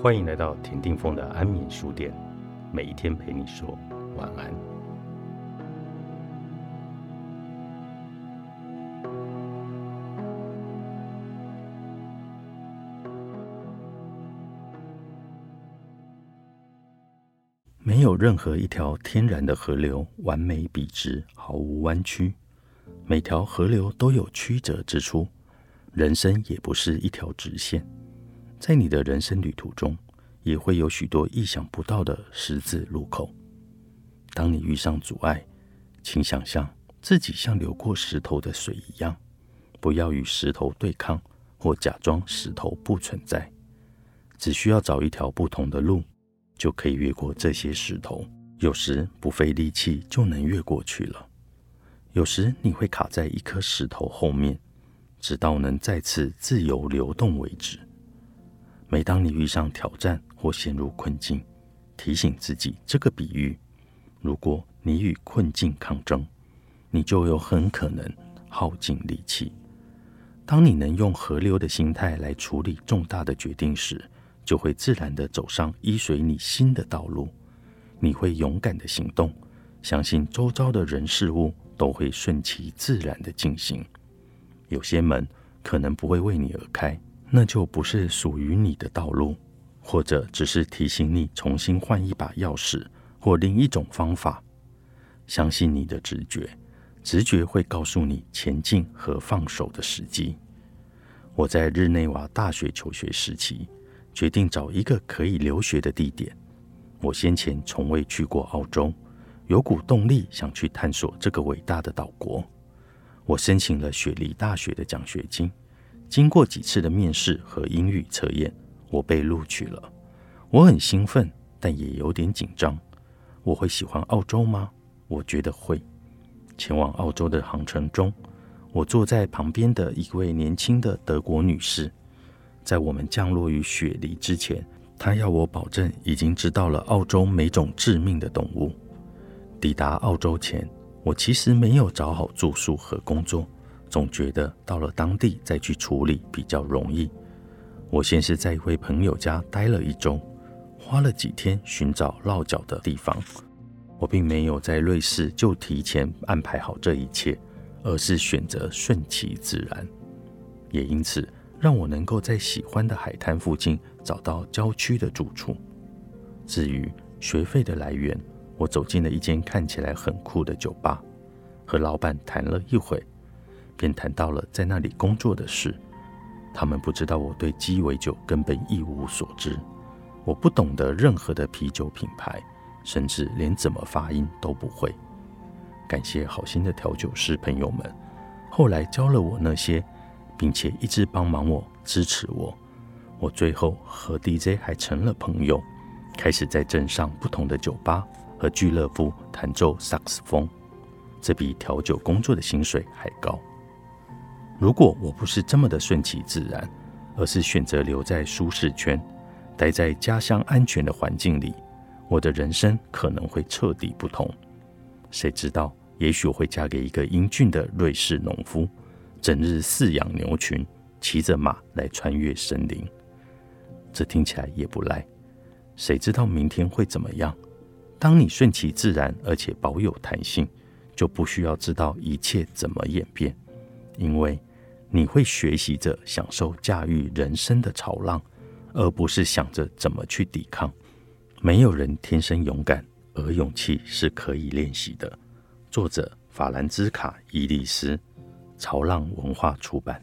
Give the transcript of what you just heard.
欢迎来到田定峰的安眠书店，每一天陪你说晚安。没有任何一条天然的河流完美笔直，毫无弯曲。每条河流都有曲折之处，人生也不是一条直线。在你的人生旅途中，也会有许多意想不到的十字路口。当你遇上阻碍，请想象自己像流过石头的水一样，不要与石头对抗，或假装石头不存在。只需要找一条不同的路，就可以越过这些石头。有时不费力气就能越过去了。有时你会卡在一颗石头后面，直到能再次自由流动为止。每当你遇上挑战或陷入困境，提醒自己这个比喻：如果你与困境抗争，你就有很可能耗尽力气。当你能用河流的心态来处理重大的决定时，就会自然的走上依随你心的道路。你会勇敢的行动，相信周遭的人事物都会顺其自然的进行。有些门可能不会为你而开。那就不是属于你的道路，或者只是提醒你重新换一把钥匙，或另一种方法。相信你的直觉，直觉会告诉你前进和放手的时机。我在日内瓦大学求学时期，决定找一个可以留学的地点。我先前从未去过澳洲，有股动力想去探索这个伟大的岛国。我申请了雪梨大学的奖学金。经过几次的面试和英语测验，我被录取了。我很兴奋，但也有点紧张。我会喜欢澳洲吗？我觉得会。前往澳洲的航程中，我坐在旁边的一位年轻的德国女士。在我们降落于雪梨之前，她要我保证已经知道了澳洲每种致命的动物。抵达澳洲前，我其实没有找好住宿和工作。总觉得到了当地再去处理比较容易。我先是在一位朋友家待了一周，花了几天寻找落脚的地方。我并没有在瑞士就提前安排好这一切，而是选择顺其自然，也因此让我能够在喜欢的海滩附近找到郊区的住处。至于学费的来源，我走进了一间看起来很酷的酒吧，和老板谈了一会。便谈到了在那里工作的事。他们不知道我对鸡尾酒根本一无所知，我不懂得任何的啤酒品牌，甚至连怎么发音都不会。感谢好心的调酒师朋友们，后来教了我那些，并且一直帮忙我、支持我。我最后和 DJ 还成了朋友，开始在镇上不同的酒吧和俱乐部弹奏萨克斯风，这比调酒工作的薪水还高。如果我不是这么的顺其自然，而是选择留在舒适圈，待在家乡安全的环境里，我的人生可能会彻底不同。谁知道？也许我会嫁给一个英俊的瑞士农夫，整日饲养牛群，骑着马来穿越森林。这听起来也不赖。谁知道明天会怎么样？当你顺其自然，而且保有弹性，就不需要知道一切怎么演变，因为。你会学习着享受驾驭人生的潮浪，而不是想着怎么去抵抗。没有人天生勇敢，而勇气是可以练习的。作者：法兰兹卡·伊利斯，潮浪文化出版。